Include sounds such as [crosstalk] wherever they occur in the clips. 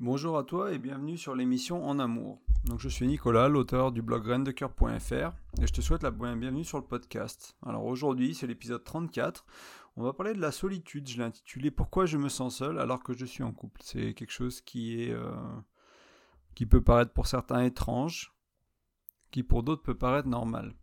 Bonjour à toi et bienvenue sur l'émission En Amour. Donc je suis Nicolas, l'auteur du blog graindecoeur.fr et je te souhaite la bienvenue sur le podcast. Alors aujourd'hui c'est l'épisode 34. On va parler de la solitude. Je l'ai intitulé Pourquoi je me sens seul alors que je suis en couple? C'est quelque chose qui est euh, qui peut paraître pour certains étrange, qui pour d'autres peut paraître normal.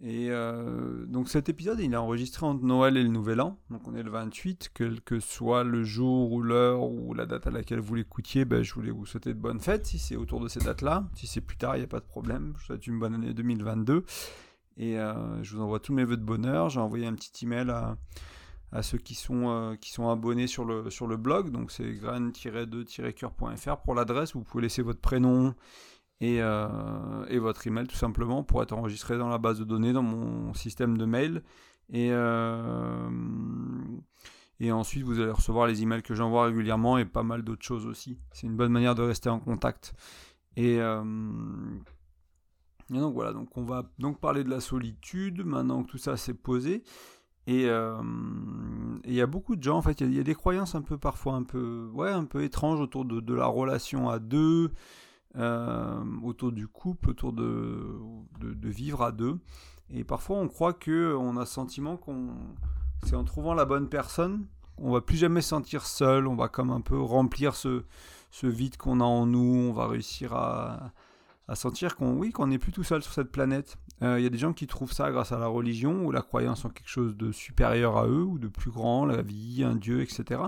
Et euh, donc cet épisode, il est enregistré entre Noël et le Nouvel An. Donc on est le 28, quel que soit le jour ou l'heure ou la date à laquelle vous l'écoutiez, ben, je voulais vous souhaiter de bonnes fêtes si c'est autour de ces dates-là. Si c'est plus tard, il n'y a pas de problème. Je vous souhaite une bonne année 2022. Et euh, je vous envoie tous mes voeux de bonheur. J'ai envoyé un petit email à, à ceux qui sont, euh, qui sont abonnés sur le, sur le blog. Donc c'est grain-2-coeur.fr pour l'adresse. Vous pouvez laisser votre prénom et, euh, et, votre email tout simplement pour être enregistré dans la base de données, dans mon système de mail. Et, euh, et ensuite, vous allez recevoir les emails que j'envoie régulièrement et pas mal d'autres choses aussi. C'est une bonne manière de rester en contact. Et, euh, donc voilà, donc on va donc parler de la solitude maintenant que tout ça s'est posé. Et il y a beaucoup de gens, en fait, il y, a des croyances un peu parfois un peu, ouais, un peu étranges autour de la relation à deux, euh, autour du couple, autour de, vivre à deux. Et parfois, on croit que on a le sentiment qu'on c'est en trouvant la bonne personne, on va plus jamais se sentir seul, on va comme un peu remplir ce, vide qu'on a en nous, on va réussir à, sentir qu'on oui qu'on n'est plus tout seul sur cette planète. Euh, il y a des gens qui trouvent ça grâce à la religion ou la croyance en quelque chose de supérieur à eux ou de plus grand, la vie, un dieu, etc.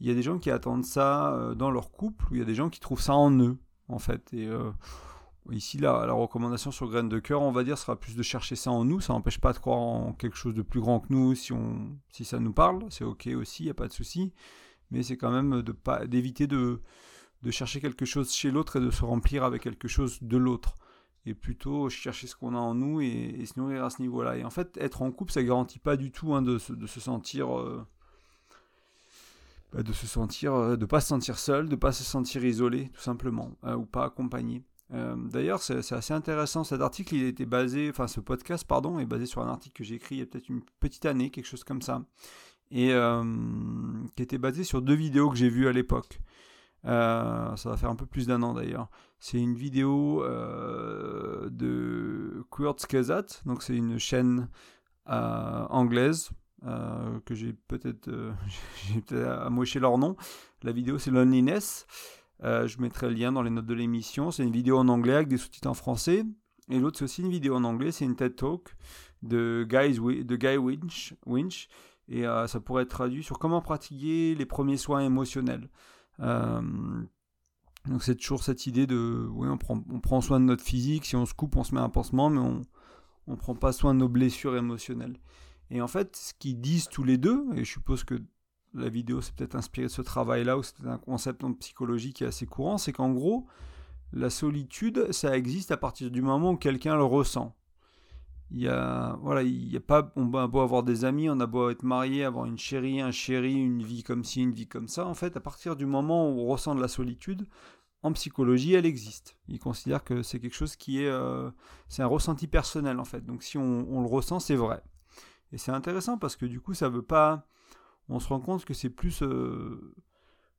Il y a des gens qui attendent ça euh, dans leur couple ou il y a des gens qui trouvent ça en eux en fait. Euh, ici, la, recommandation sur graines de cœur, on va dire, sera plus de chercher ça en nous. Ça n'empêche pas de croire en quelque chose de plus grand que nous si, ça nous parle. C'est ok aussi, il n'y a pas de souci. Mais c'est quand même d'éviter de, chercher quelque chose chez l'autre et de se remplir avec quelque chose de l'autre. Et plutôt chercher ce qu'on a en nous et, se nourrir à ce niveau-là. Et en fait, être en couple, ça garantit pas du tout hein, de, se sentir. Euh, de se sentir, euh, de pas se sentir seul, de pas se sentir isolé, tout simplement, euh, ou pas accompagné. Euh, d'ailleurs, c'est assez intéressant. Cet article, il était basé, enfin, ce podcast, pardon, est basé sur un article que j'ai écrit il y a peut-être une petite année, quelque chose comme ça, et qui était basé sur deux vidéos que j'ai vues à l'époque. ça va faire un peu plus d'un an d'ailleurs. C'est une vidéo de Kurzgesagt, donc c'est une chaîne anglaise euh, que j'ai peut-être euh, [laughs] peut amoché leur nom. La vidéo c'est Loneliness. Euh, je mettrai le lien dans les notes de l'émission. C'est une vidéo en anglais avec des sous-titres en français. Et l'autre c'est aussi une vidéo en anglais, c'est une TED Talk de, Guy Winch. Winch et ça pourrait être traduit sur comment pratiquer les premiers soins émotionnels. donc c'est toujours cette idée de, oui, on prend, on prend soin de notre physique, si on se coupe, on se met un pansement, mais on ne prend pas soin de nos blessures émotionnelles. Et en fait, ce qu'ils disent tous les deux, et je suppose que la vidéo s'est peut-être inspirée de ce travail-là, ou c'est un concept en psychologie qui est assez courant, c'est qu'en gros, la solitude, ça existe à partir du moment où quelqu'un le ressent. Il y a, voilà, il y a pas, on a beau avoir des amis, on a beau être marié, avoir une chérie, un chéri, une vie comme ci, une vie comme ça. En fait, à partir du moment où on ressent de la solitude, en psychologie, elle existe. Ils considèrent que c'est quelque chose qui est, euh, c'est un ressenti personnel en fait. Donc si on, on le ressent, c'est vrai. Et c'est intéressant parce que du coup, ça veut pas. On se rend compte que c'est plus. Euh,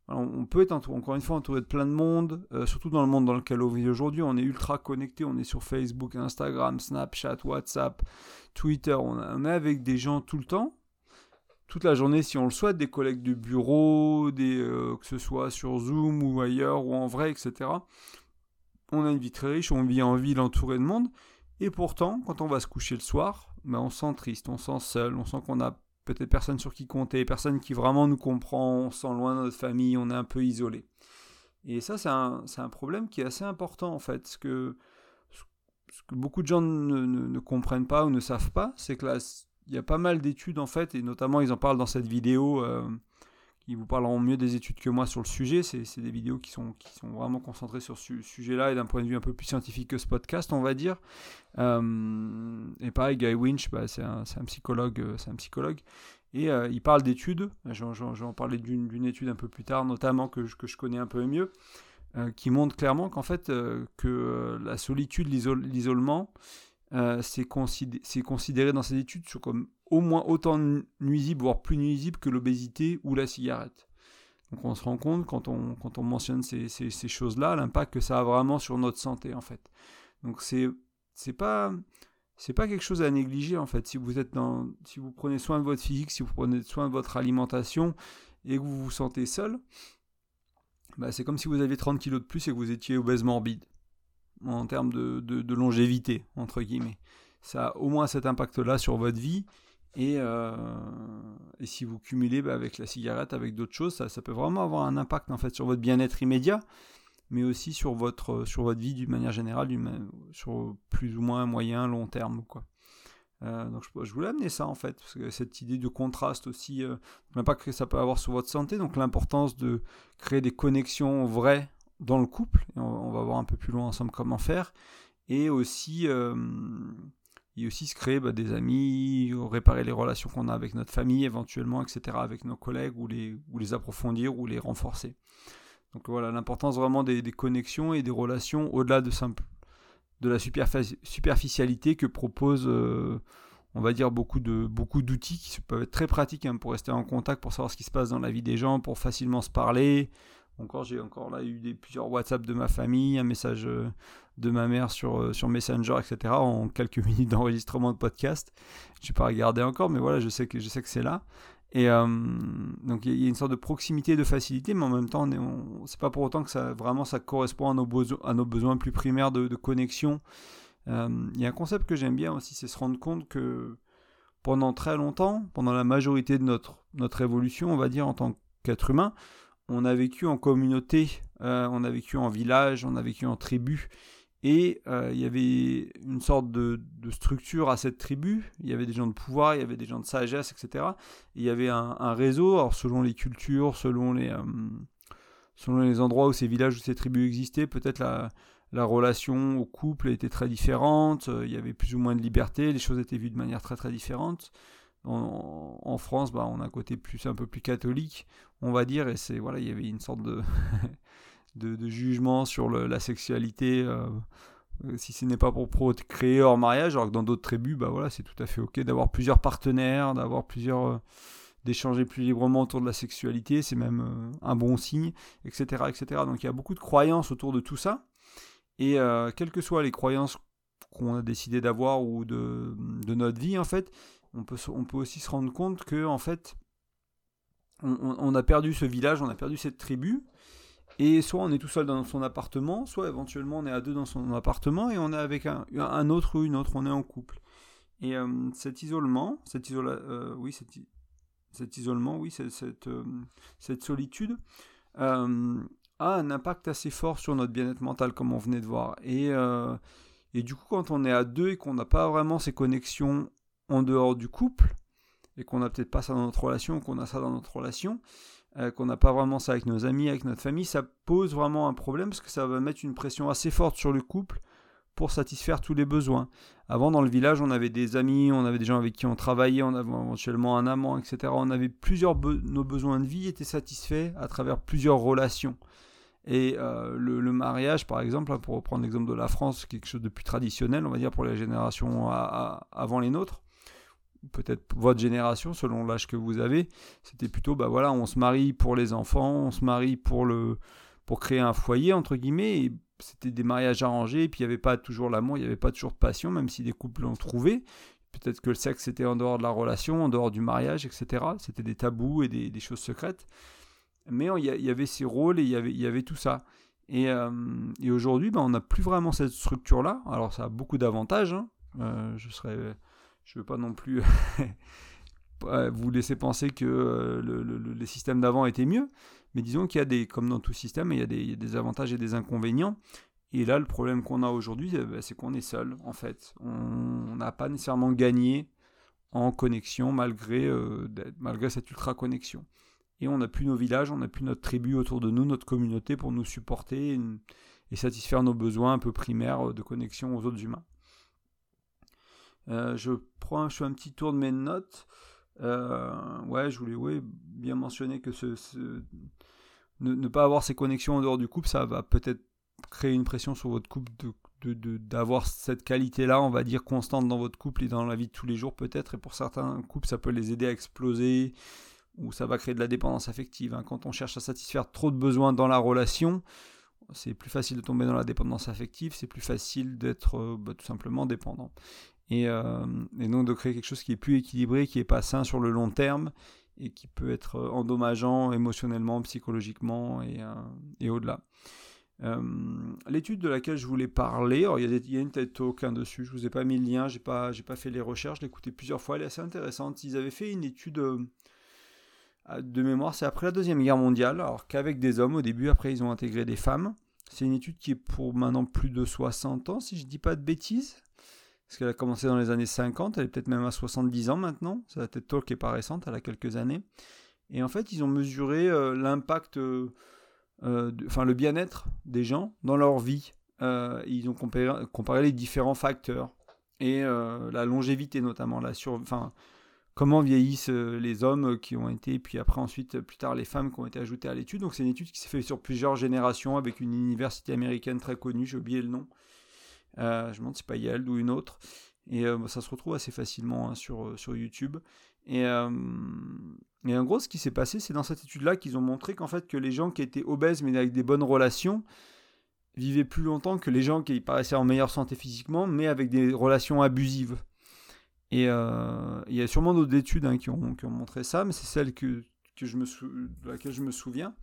on peut être encore une fois entouré de plein de monde, euh, surtout dans le monde dans lequel on vit aujourd'hui. On est ultra connecté, on est sur Facebook, Instagram, Snapchat, WhatsApp, Twitter. On, est avec des gens tout le temps, toute la journée si on le souhaite, des collègues de bureau, des, euh, que ce soit sur Zoom ou ailleurs ou en vrai, etc. On a une vie très riche, on vit en ville entouré de monde. Et pourtant, quand on va se coucher le soir, on se sent triste, on se sent seul, on sent qu'on a peut-être personne sur qui compter, personne qui vraiment nous comprend, on se sent loin de notre famille, on est un peu isolé. Et ça, c'est un, un, problème qui est assez important en fait. Ce que, ce que beaucoup de gens ne, ne, comprennent pas ou ne savent pas, c'est que là, il y a pas mal d'études en fait, et notamment ils en parlent dans cette vidéo. Euh, qui vous parleront mieux des études que moi sur le sujet. C'est des vidéos qui sont, vraiment concentrées sur ce sujet-là et d'un point de vue un peu plus scientifique que ce podcast, on va dire. Euh, et pareil, Guy Winch, bah, c'est un, psychologue, euh, un psychologue. Et euh, il parle d'études. Je, vais en parler d'une étude un peu plus tard, notamment que je, que je connais un peu mieux, qui montre clairement qu'en fait, que la solitude, l'isolement, c'est considéré, dans ces études comme au moins autant nuisible, voire plus nuisible que l'obésité ou la cigarette. Donc on se rend compte quand on, mentionne ces, choses-là, l'impact que ça a vraiment sur notre santé en fait. Donc c'est pas quelque chose à négliger en fait. Si vous prenez soin de votre physique, si vous prenez soin de votre alimentation et que vous vous sentez seul, bah, c'est comme si vous aviez 30 kilos de plus et que vous étiez obèse morbide en termes de, de, longévité entre guillemets. Ça a au moins cet impact-là sur votre vie et, euh, si vous cumulez bah, avec la cigarette, avec d'autres choses, ça, ça, peut vraiment avoir un impact en fait sur votre bien-être immédiat, mais aussi sur votre, sur votre vie d'une manière générale, sur plus ou moins moyen, long terme. Euh, donc je, voulais amener ça en fait, parce que cette idée de contraste aussi, euh, l'impact que ça peut avoir sur votre santé, donc l'importance de créer des connexions vraies dans le couple, on, va voir un peu plus loin ensemble comment faire, et aussi, euh, et aussi se créer bah, des amis, réparer les relations qu'on a avec notre famille éventuellement, etc., avec nos collègues, ou les, ou les approfondir ou les renforcer. Donc voilà, l'importance vraiment des, connexions et des relations au-delà de, de la superficialité que propose, euh, on va dire, beaucoup de beaucoup d'outils qui peuvent être très pratiques hein, pour rester en contact, pour savoir ce qui se passe dans la vie des gens, pour facilement se parler. Encore, j'ai encore là eu des, plusieurs WhatsApp de ma famille, un message euh, de ma mère sur, euh, sur Messenger, etc. en [laughs] quelques minutes d'enregistrement de podcast. Je n'ai pas regardé encore, mais voilà, je sais que, je sais que c'est là. Et euh, donc il y a une sorte de proximité, de facilité, mais en même temps, c'est pas pour autant que ça vraiment ça correspond à nos, besoins, à nos besoins plus primaires de, connexion. Il y a un concept que j'aime bien aussi, c'est se rendre compte que pendant très longtemps, pendant la majorité de notre, notre évolution, on va dire en tant qu'être humain, on a vécu en communauté, euh, on a vécu en village, on a vécu en tribu. Et euh, il y avait une sorte de, structure à cette tribu. Il y avait des gens de pouvoir, il y avait des gens de sagesse, etc. il y avait un, réseau, alors selon les cultures, selon les, euh, selon les endroits où ces villages ou ces tribus existaient, peut-être la, la relation au couple était très différente. Il y avait plus ou moins de liberté, les choses étaient vues de manière très très différente. En, France, bah, on a un côté plus un peu plus catholique, on va dire, et c'est voilà, il y avait une sorte de [laughs] de, jugement sur la sexualité, euh, euh, si ce n'est pas pour créer hors mariage, alors que dans d'autres tribus, bah voilà, c'est tout à fait ok d'avoir plusieurs partenaires, d'avoir plusieurs euh, d'échanger plus librement autour de la sexualité, c'est même un bon signe, etc., etc. Donc il y a beaucoup de croyances autour de tout ça, et quelles que soient les croyances qu'on a décidé d'avoir ou de, de, notre vie, en fait, on peut, on peut aussi se rendre compte que, en fait, on, a perdu ce village, on a perdu cette tribu, et soit on est tout seul dans son appartement, soit éventuellement on est à deux dans son appartement et on est avec un, un autre ou une autre, on est en couple. Et euh, cet isolement, cet, euh, oui, cet, isolement, oui, cette, euh, cette solitude a un impact assez fort sur notre bien-être mental, comme on venait de voir. Et, et du coup, quand on est à deux et qu'on n'a pas vraiment ces connexions en dehors du couple, et qu'on n'a peut-être pas ça dans notre relation, qu'on a ça dans notre relation, euh, qu'on n'a pas vraiment ça avec nos amis, avec notre famille, ça pose vraiment un problème parce que ça va mettre une pression assez forte sur le couple pour satisfaire tous les besoins. Avant, dans le village, on avait des amis, on avait des gens avec qui on travaillait, on avait éventuellement un amant, etc. On avait plusieurs nos besoins de vie étaient satisfaits à travers plusieurs relations. Et euh, le, mariage, par exemple, hein, pour reprendre l'exemple de la France, quelque chose de plus traditionnel, on va dire pour les générations avant les nôtres, peut-être votre génération, selon l'âge que vous avez, c'était plutôt, bah voilà, on se marie pour les enfants, on se marie pour, le, pour créer un foyer, entre guillemets, et c'était des mariages arrangés, et puis il n'y avait pas toujours l'amour, il n'y avait pas toujours de passion, même si des couples l'ont trouvé. Peut-être que le sexe était en dehors de la relation, en dehors du mariage, etc. C'était des tabous et des, choses secrètes. Mais il y, avait ces rôles et il y avait, il y avait tout ça. Et, euh, et aujourd'hui, bah, on n'a plus vraiment cette structure-là. Alors ça a beaucoup d'avantages. Hein. Euh, je serais je ne veux pas non plus [laughs] vous laisser penser que euh, les systèmes d'avant étaient mieux, mais disons qu'il y a des, comme dans tout système, il y, a des, avantages et des inconvénients. Et là, le problème qu'on a aujourd'hui, eh ben, c'est qu'on est seul, en fait. On n'a pas nécessairement gagné en connexion malgré, euh, malgré cette ultra-connexion. Et on n'a plus nos villages, on n'a plus notre tribu autour de nous, notre communauté pour nous supporter et satisfaire nos besoins un peu primaires de connexion aux autres humains. Euh, je prends, je fais un petit tour de mes notes. Euh, ouais, je voulais bien mentionner que Ne, pas avoir ces connexions en dehors du couple, ça va peut-être créer une pression sur votre couple d'avoir de, cette qualité-là, on va dire, constante dans votre couple et dans la vie de tous les jours peut-être. Et pour certains couples, ça peut les aider à exploser où ça va créer de la dépendance affective. Hein. Quand on cherche à satisfaire trop de besoins dans la relation, c'est plus facile de tomber dans la dépendance affective, c'est plus facile d'être euh, bah, tout simplement dépendant. Et, euh, et, donc de créer quelque chose qui est plus équilibré, qui n'est pas sain sur le long terme et qui peut être euh, endommageant émotionnellement, psychologiquement et, et au-delà. L'étude de laquelle je voulais parler, il, y a il, y a une TED Talk hein, dessus, je vous ai pas mis le lien, j'ai pas, pas fait les recherches, je l'ai écouté plusieurs fois, elle est assez intéressante. Ils avaient fait une étude de mémoire, c'est après la Deuxième Guerre mondiale, alors qu'avec des hommes au début, après ils ont intégré des femmes. C'est une étude qui est pour maintenant plus de 60 ans, si je ne dis pas de bêtises. Parce qu'elle a commencé dans les années 50, elle est peut-être même à 70 ans maintenant. La tête Talk n'est pas récente, elle a quelques années. Et en fait, ils ont mesuré euh, l'impact, euh, euh, enfin le bien-être des gens dans leur vie. ils ont comparé, les différents facteurs et la longévité notamment, la comment vieillissent les hommes qui ont été, puis après ensuite, plus tard, les femmes qui ont été ajoutées à l'étude. Donc c'est une étude qui s'est faite sur plusieurs générations avec une université américaine très connue, j'ai oublié le nom. Euh, je me demande si Yale ou une autre. Et euh, ça se retrouve assez facilement hein, sur, sur YouTube. Et, en gros, ce qui s'est passé, c'est dans cette étude-là qu'ils ont montré qu'en fait, que les gens qui étaient obèses mais avec des bonnes relations vivaient plus longtemps que les gens qui paraissaient en meilleure santé physiquement mais avec des relations abusives. Et euh, il y a sûrement d'autres études hein, qui, ont, qui, ont, montré ça, mais c'est celle que, que je me de laquelle je me souviens.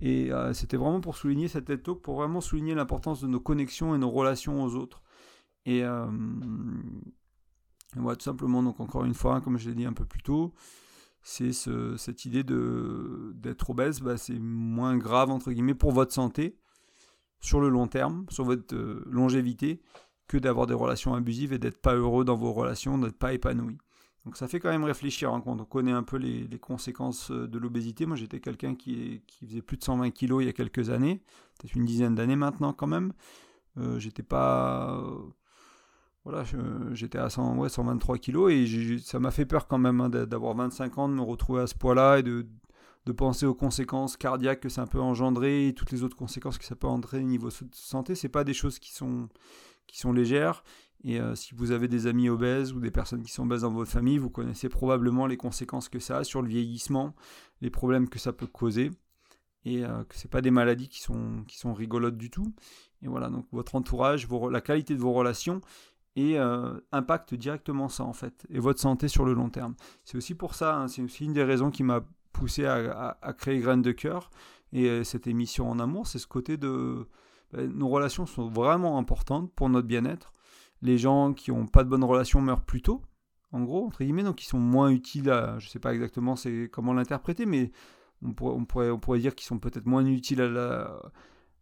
Et euh, c'était vraiment pour souligner cette TED Talk, pour vraiment souligner l'importance de nos connexions et nos relations aux autres. Et euh, tout simplement, donc encore une fois, comme je l'ai dit un peu plus tôt, c'est ce, cette idée d'être obèse, bah, c'est moins grave, entre guillemets, pour votre santé, sur le long terme, sur votre longévité, que d'avoir des relations abusives et d'être pas heureux dans vos relations, d'être pas épanoui. Donc ça fait quand même réfléchir hein, quand on connaît un peu les, conséquences euh, de l'obésité. Moi j'étais quelqu'un qui, faisait plus de 120 kilos il y a quelques années, peut-être une dizaine d'années maintenant quand même. Euh, j'étais pas... Euh, voilà, j'étais à 100, ouais, 123 kilos et ça m'a fait peur quand même hein, d'avoir 25 ans, de me retrouver à ce poids-là et de, penser aux conséquences cardiaques que ça peut engendrer et toutes les autres conséquences que ça peut entraîner au niveau de santé. C'est pas des choses qui sont qui sont légères. Et euh, si vous avez des amis obèses ou des personnes qui sont obèses dans votre famille, vous connaissez probablement les conséquences que ça a sur le vieillissement, les problèmes que ça peut causer, et euh, que c'est pas des maladies qui sont, qui sont rigolotes du tout. Et voilà, donc votre entourage, la qualité de vos relations, et euh, impacte directement ça en fait, et votre santé sur le long terme. C'est aussi pour ça, hein, c'est aussi une des raisons qui m'a poussé à, à, créer Graines de cœur et cette émission en amour, c'est ce côté de ben, nos relations sont vraiment importantes pour notre bien-être. Les gens qui n'ont pas de bonnes relations meurent plus tôt, en gros, entre guillemets, donc ils sont moins utiles je ne sais pas exactement c'est comment l'interpréter, mais on pourrait, on pourrait, dire qu'ils sont peut-être moins utiles à la,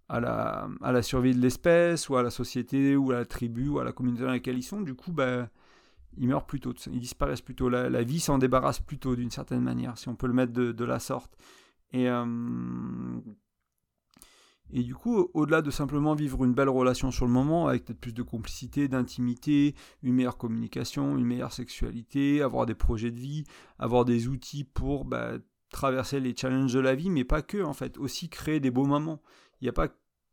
à la, à la survie de l'espèce, ou à la société, ou à la tribu, ou à la communauté dans laquelle ils sont. Du coup, ben, ils meurent plus tôt, ils disparaissent plus tôt. La, vie s'en débarrasse plus tôt, d'une certaine manière, si on peut le mettre de, la sorte. Et, euh, et du coup, au-delà de simplement vivre une belle relation sur le moment, avec peut-être plus de complicité, d'intimité, une meilleure communication, une meilleure sexualité, avoir des projets de vie, avoir des outils pour bah, traverser les challenges de la vie, mais pas que, en fait, aussi créer des beaux moments. Il n'y a pas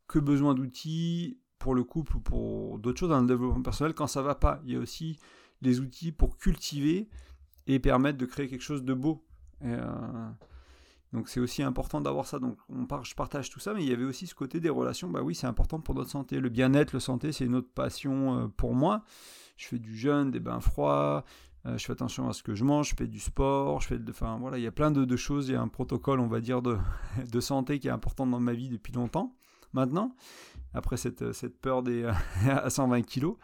que besoin d'outils pour le couple ou pour d'autres choses dans le développement personnel quand ça va pas. Il y a aussi les outils pour cultiver et permettre de créer quelque chose de beau. Euh, donc c'est aussi important d'avoir ça. Donc on je partage tout ça, mais il y avait aussi ce côté des relations. Bah oui, c'est important pour notre santé. Le bien-être, le santé, c'est une autre passion euh, pour moi. Je fais du jeûne, des bains froids. Euh, je fais attention à ce que je mange, je fais du sport, je fais enfin voilà, il y a plein de, choses, il y a un protocole, on va dire, de, [laughs] de, santé qui est important dans ma vie depuis longtemps, maintenant, après cette, cette peur des, [laughs] à 120 kilos,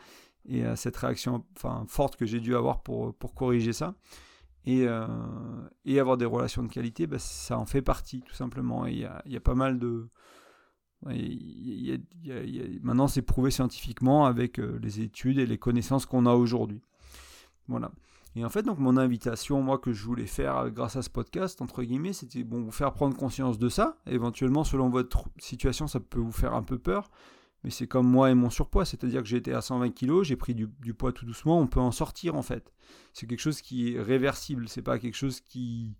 et euh, cette réaction enfin, forte que j'ai dû avoir pour, pour corriger ça. Et, euh, et, avoir des relations de qualité, bah, ça en fait partie, tout simplement. Il y a, y a, pas mal de. maintenant, c'est prouvé scientifiquement avec euh, les études et les connaissances qu'on a aujourd'hui. Voilà. Et en fait, donc, mon invitation, moi, que je voulais faire euh, grâce à ce podcast, entre guillemets, c'était bon, vous faire prendre conscience de ça. Éventuellement, selon votre situation, ça peut vous faire un peu peur mais c'est comme moi et mon surpoids, c'est-à-dire que j'ai été à 120 kg, j'ai pris du, poids tout doucement, on peut en sortir en fait. C'est quelque chose qui est réversible, c'est pas quelque chose qui...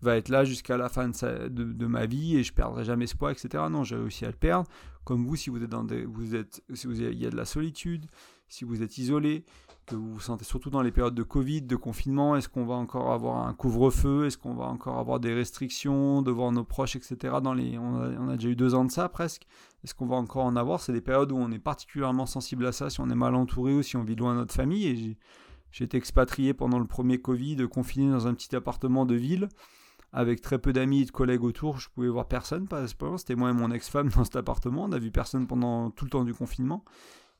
va être là jusqu'à la fin de, ma vie et je perdrai jamais espoir, etc. Non, j'ai réussi à le perdre. Comme vous, si vous êtes dans des, vous êtes, si vous il y a de la solitude, si vous êtes isolé, que vous vous sentez surtout dans les périodes de Covid, de confinement, est-ce qu'on va encore avoir un couvre-feu, est-ce qu'on va encore avoir des restrictions devant nos proches, etc. Dans les, on a, déjà eu deux ans de ça presque. Est-ce qu'on va encore en avoir? C'est des périodes où on est particulièrement sensible à ça, si on est mal entouré ou si on vit loin de notre famille. Et j'ai été expatrié pendant le premier Covid, confiné dans un petit appartement de ville avec très peu d'amis et de collègues autour, je pouvais voir personne, c'était moi et mon ex-femme dans cet appartement, on n'a vu personne pendant tout le temps du confinement.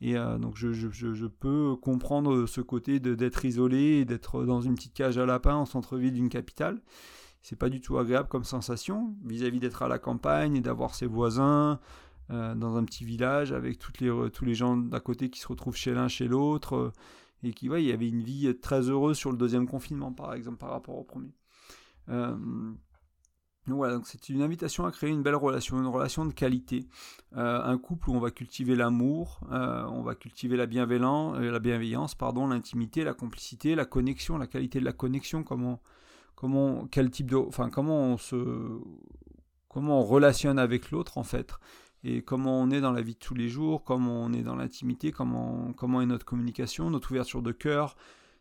Et euh, donc je, peux comprendre ce côté d'être isolé d'être dans une petite cage à lapin en centre-ville d'une capitale. C'est pas du tout agréable comme sensation vis-à-vis d'être à la campagne et d'avoir ses voisins euh, dans un petit village avec toutes les, tous les gens d'à côté qui se retrouvent chez l'un chez l'autre euh, et qui ouais, il y avait une vie très heureuse sur le deuxième confinement par exemple par rapport au premier. Voilà, donc c'est une invitation à créer une belle relation, une relation de qualité. Euh, un couple où on va cultiver l'amour, euh, on va cultiver la bienveillance, la bienveillance, pardon, l'intimité, la complicité, la connexion, la qualité de la connexion, comment, comment, quel type de, enfin, comment on se, comment on relationne avec l'autre en fait, et comment on est dans la vie de tous les jours, comment on est dans l'intimité, comment, comment est notre communication, notre ouverture de cœur,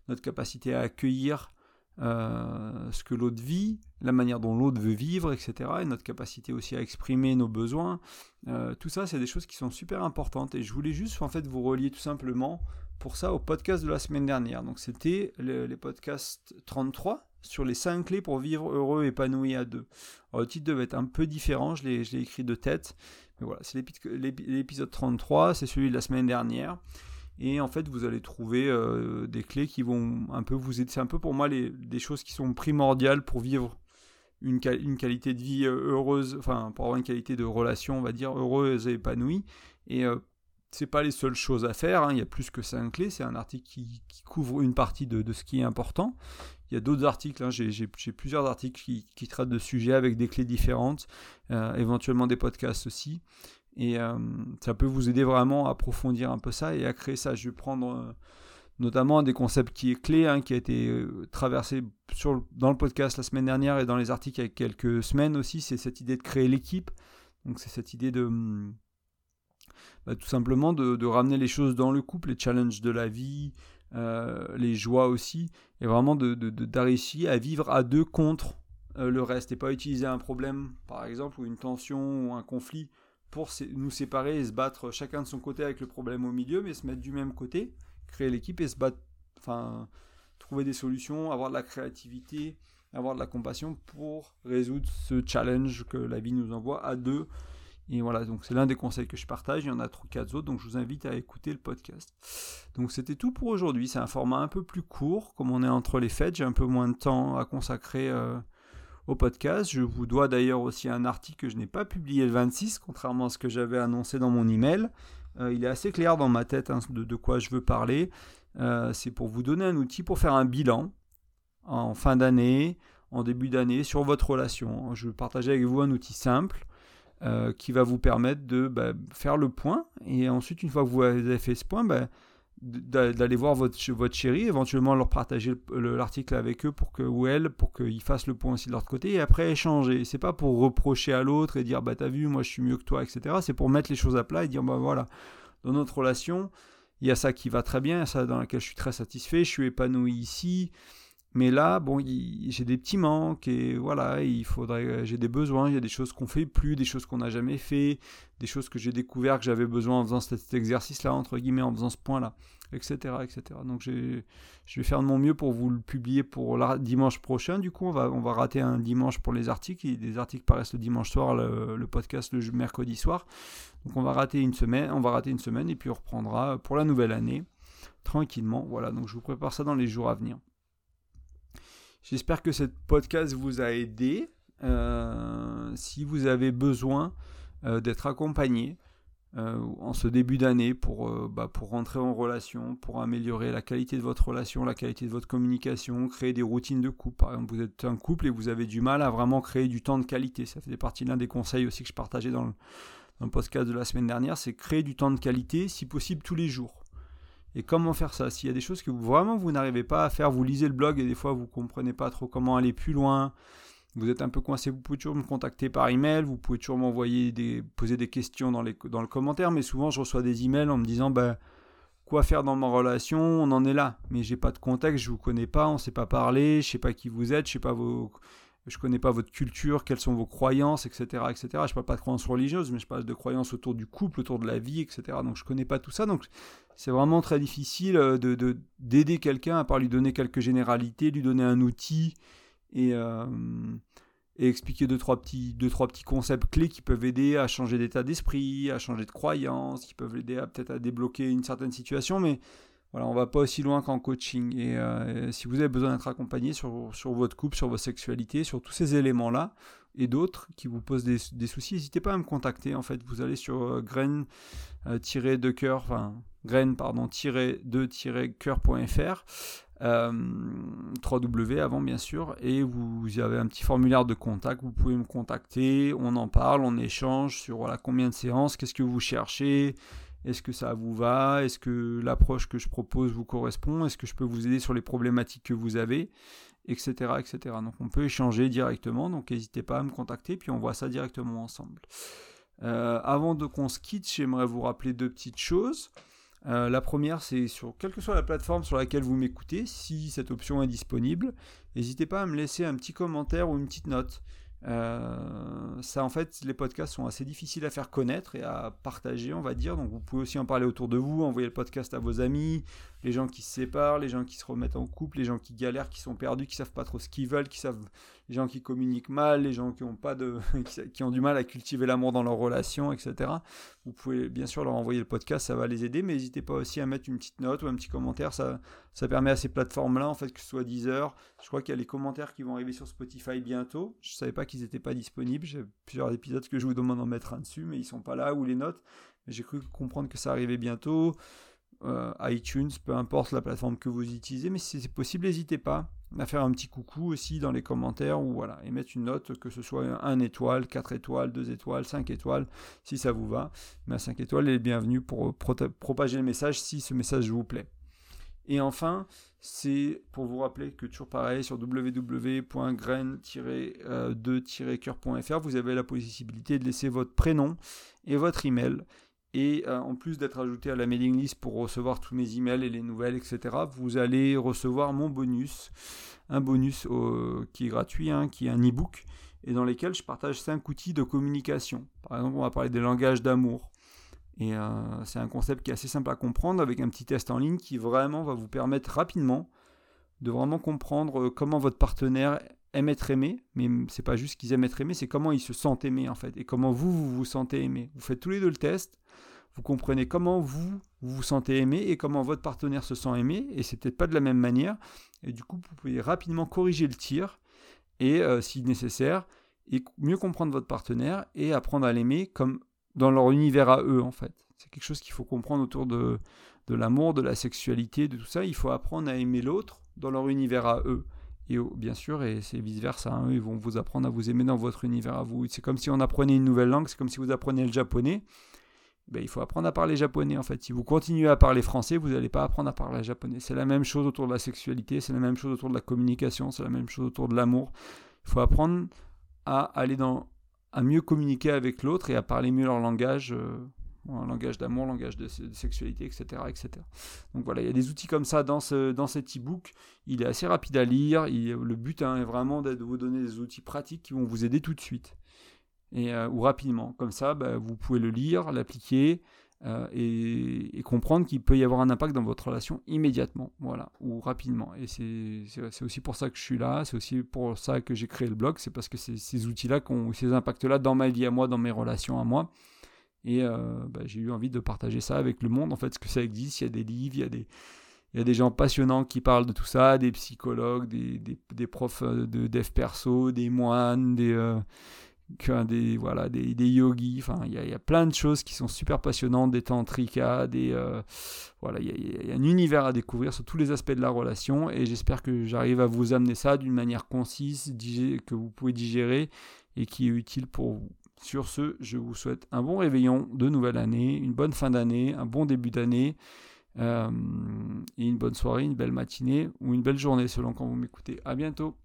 notre capacité à accueillir, euh, ce que l'autre vit, la manière dont l'autre veut vivre, etc. Et notre capacité aussi à exprimer nos besoins. Euh, tout ça, c'est des choses qui sont super importantes. Et je voulais juste en fait vous relier tout simplement pour ça au podcast de la semaine dernière. Donc c'était les, podcasts 33 sur les 5 clés pour vivre heureux, épanoui à deux. Le titre devait être un peu différent, je l'ai écrit de tête. Mais voilà, c'est l'épisode 33, c'est celui de la semaine dernière. Et en fait, vous allez trouver euh, des clés qui vont un peu vous aider. C'est un peu pour moi les, des choses qui sont primordiales pour vivre une, une qualité de vie euh, heureuse, enfin pour avoir une qualité de relation, on va dire, heureuse et épanouie. Et euh, c'est pas les seules choses à faire, hein. il y a plus que cinq clés, c'est un article qui, couvre une partie de, de, ce qui est important. Il y a d'autres articles, hein. j'ai plusieurs articles qui, traitent de sujets avec des clés différentes, éventuellement des podcasts aussi. Et euh, ça peut vous aider vraiment à approfondir un peu ça et à créer ça. Je vais prendre euh, notamment des concepts qui est clé, hein, qui a été euh, traversé dans le podcast la semaine dernière et dans les articles il y a quelques semaines aussi, c'est cette idée de créer l'équipe. Donc c'est cette idée de hum, bah, tout simplement de, ramener les choses dans le couple, les challenges de la vie, les joies aussi, et vraiment de, de, à vivre à deux contre le reste et pas utiliser un problème par exemple ou une tension ou un conflit pour nous séparer et se battre chacun de son côté avec le problème au milieu, mais se mettre du même côté, créer l'équipe et se battre, enfin, trouver des solutions, avoir de la créativité, avoir de la compassion pour résoudre ce challenge que la vie nous envoie à deux. Et voilà, donc c'est l'un des conseils que je partage. Il y en a trois, quatre autres, donc je vous invite à écouter le podcast. Donc c'était tout pour aujourd'hui. C'est un format un peu plus court, comme on est entre les fêtes, j'ai un peu moins de temps à consacrer. Euh, au podcast. Je vous dois d'ailleurs aussi un article que je n'ai pas publié le 26, contrairement à ce que j'avais annoncé dans mon email. Euh, il est assez clair dans ma tête hein, de, quoi je veux parler. Euh, c'est pour vous donner un outil pour faire un bilan en fin d'année, en début d'année, sur votre relation. Je veux partager avec vous un outil simple euh, qui va vous permettre de bah, faire le point. Et ensuite, une fois que vous avez fait ce point, bah, d'aller voir votre, votre chérie, éventuellement leur partager l'article avec eux pour que, ou elle, pour qu'ils fassent le point aussi de leur côté, et après échanger. C'est pas pour reprocher à l'autre et dire bah t'as vu, moi je suis mieux que toi, etc. C'est pour mettre les choses à plat et dire bah voilà, dans notre relation, il y a ça qui va très bien, ça dans laquelle je suis très satisfait, je suis épanoui ici, mais là, bon, j'ai des petits manques et voilà, il faudrait, j'ai des besoins, il y a des choses qu'on fait plus, des choses qu'on n'a jamais fait, des choses que j'ai découvert que j'avais besoin en faisant cet exercice-là, entre guillemets, en faisant ce point-là, etc., etc. Donc je vais faire de mon mieux pour vous le publier pour dimanche prochain. Du coup, on va, on va rater un dimanche pour les articles. Les articles paraissent le dimanche soir, le, podcast le mercredi soir. Donc on va rater une semaine, on va rater une semaine et puis on reprendra pour la nouvelle année tranquillement. Voilà, donc je vous prépare ça dans les jours à venir. J'espère que ce podcast vous a aidé. Euh, si vous avez besoin euh, d'être accompagné euh, en ce début d'année pour, bah, pour rentrer en relation, pour améliorer la qualité de votre relation, la qualité de votre communication, créer des routines de couple. Par exemple, vous êtes un couple et vous avez du mal à vraiment créer du temps de qualité. Ça fait partie de l'un des conseils aussi que je partageais dans le, dans le podcast de la semaine dernière, c'est créer du temps de qualité, si possible tous les jours. Et comment faire ça? S'il y a des choses que vraiment vous n'arrivez pas à faire, vous lisez le blog et des fois vous comprenez pas trop comment aller plus loin, vous êtes un peu coincé, vous pouvez toujours me contacter par email, vous pouvez toujours m'envoyer poser des questions dans, le commentaire, mais souvent je reçois des emails en me disant bah, quoi faire dans ma relation, on en est là, mais j'ai pas de contexte, je vous connais pas, on sait pas parler, je sais pas qui vous êtes, je sais pas vos, je connais pas votre culture, quelles sont vos croyances, etc., etc. Je parle pas de croyances religieuses, mais je parle de croyances autour du couple, autour de la vie, etc. Donc je connais pas tout ça, donc c'est vraiment très difficile euh, de d'aider quelqu'un à part lui donner quelques généralités, lui donner un outil et euh, et expliquer deux trois petits deux trois petits concepts clés qui peuvent aider à changer d'état d'esprit, à changer de croyance, qui peuvent aider à peut-être à débloquer une certaine situation, mais voilà, on va pas aussi loin qu'en coaching. Et euh, si vous avez besoin d'être accompagné sur, votre couple, sur votre sexualité, sur tous ces éléments-là et d'autres qui vous posent des, soucis, n'hésitez pas à me contacter. En fait, vous allez sur euh, graine de cœur, enfin graine pardon de cœur.fr euh, 3W avant bien sûr, et vous avez un petit formulaire de contact, vous pouvez me contacter, on en parle, on échange sur voilà, combien de séances, qu'est-ce que vous cherchez, est-ce que ça vous va, est-ce que l'approche que je propose vous correspond, est-ce que je peux vous aider sur les problématiques que vous avez, etc. etc. Donc on peut échanger directement, donc n'hésitez pas à me contacter, puis on voit ça directement ensemble. Euh, avant de qu'on se quitte, j'aimerais vous rappeler deux petites choses. Euh, la première, c'est sur quelle que soit la plateforme sur laquelle vous m'écoutez, si cette option est disponible, n'hésitez pas à me laisser un petit commentaire ou une petite note. Euh, ça, en fait, les podcasts sont assez difficiles à faire connaître et à partager, on va dire. Donc, vous pouvez aussi en parler autour de vous, envoyer le podcast à vos amis, les gens qui se séparent, les gens qui se remettent en couple, les gens qui galèrent, qui sont perdus, qui savent pas trop ce qu'ils veulent, qui savent, les gens qui communiquent mal, les gens qui ont pas de, [laughs] qui ont du mal à cultiver l'amour dans leurs relations, etc. Vous pouvez bien sûr leur envoyer le podcast, ça va les aider, mais n'hésitez pas aussi à mettre une petite note ou un petit commentaire. Ça, ça permet à ces plateformes-là, en fait, que ce soit Deezer. Je crois qu'il y a les commentaires qui vont arriver sur Spotify bientôt. Je savais pas qu'ils n'étaient pas disponibles. J'ai plusieurs épisodes que je vous demande d'en mettre un dessus, mais ils sont pas là ou les notes. J'ai cru comprendre que ça arrivait bientôt. Euh, iTunes, peu importe la plateforme que vous utilisez, mais si c'est possible, n'hésitez pas à faire un petit coucou aussi dans les commentaires ou voilà, et mettre une note, que ce soit 1 étoile, 4 étoiles, 2 étoiles, 5 étoiles, si ça vous va. Mais à 5 étoiles, est bienvenue pour propager le message si ce message vous plaît. Et enfin, c'est pour vous rappeler que toujours pareil, sur www.grain-2-coeur.fr, vous avez la possibilité de laisser votre prénom et votre email et euh, en plus d'être ajouté à la mailing list pour recevoir tous mes emails et les nouvelles, etc., vous allez recevoir mon bonus, un bonus qui est gratuit, hein, qui est un e-book, et dans lequel je partage 5 outils de communication. Par exemple, on va parler des langages d'amour. Et euh, c'est un concept qui est assez simple à comprendre avec un petit test en ligne qui vraiment va vous permettre rapidement de vraiment comprendre euh, comment votre partenaire aime être aimé, mais c'est pas juste qu'ils aiment être aimés, c'est comment ils se sentent aimés en fait, et comment vous, vous vous sentez aimé. Vous faites tous les deux le test, vous comprenez comment vous, vous sentez aimé et comment votre partenaire se sent aimé, et c'est peut-être pas de la même manière, et du coup vous pouvez rapidement corriger le tir, et euh, si nécessaire, et mieux comprendre votre partenaire, et apprendre à l'aimer comme dans leur univers à eux en fait. C'est quelque chose qu'il faut comprendre autour de, l'amour, de la sexualité, de tout ça, il faut apprendre à aimer l'autre dans leur univers à eux. Et bien sûr, et c'est vice-versa, hein, ils vont vous apprendre à vous aimer dans votre univers à vous. C'est comme si on apprenait une nouvelle langue, c'est comme si vous appreniez le japonais. Ben, il faut apprendre à parler japonais en fait. Si vous continuez à parler français, vous n'allez pas apprendre à parler japonais. C'est la même chose autour de la sexualité, c'est la même chose autour de la communication, c'est la même chose autour de l'amour. Il faut apprendre à aller dans, à mieux communiquer avec l'autre et à parler mieux leur langage. Euh, un langage d'amour, langage de, sexualité, etc., etc. Donc voilà, il y a des outils comme ça dans, ce, dans cet e-book. Il est assez rapide à lire. le but hein, est vraiment de vous donner des outils pratiques qui vont vous aider tout de suite euh, ou rapidement. Comme ça, bah, vous pouvez le lire, l'appliquer euh, et, comprendre qu'il peut y avoir un impact dans votre relation immédiatement, voilà, ou rapidement. Et c'est aussi pour ça que je suis là. C'est aussi pour ça que j'ai créé le blog. C'est parce que ces outils-là, ces impacts-là dans ma vie à moi, dans mes relations à moi. Et euh, bah, j'ai eu envie de partager ça avec le monde, en fait, ce que ça existe. Il y a des livres, il y a des, gens passionnants qui parlent de tout ça, des psychologues, des, profs de dev perso, des moines, des, des, voilà, des, des yogis. Enfin, il y, y, a, plein de choses qui sont super passionnantes, des tantrikas, des, voilà, il y, a, il y, a, un univers à découvrir sur tous les aspects de la relation. Et j'espère que j'arrive à vous amener ça d'une manière concise, que vous pouvez digérer et qui est utile pour vous. Sur ce, je vous souhaite un bon réveillon de nouvelle année, une bonne fin d'année, un bon début d'année, euh, et une bonne soirée, une belle matinée ou une belle journée selon quand vous m'écoutez. À bientôt.